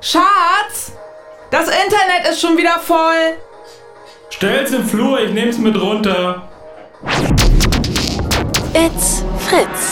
Schatz! Das Internet ist schon wieder voll! Stell's im Flur, ich nehm's mit runter. It's Fritz.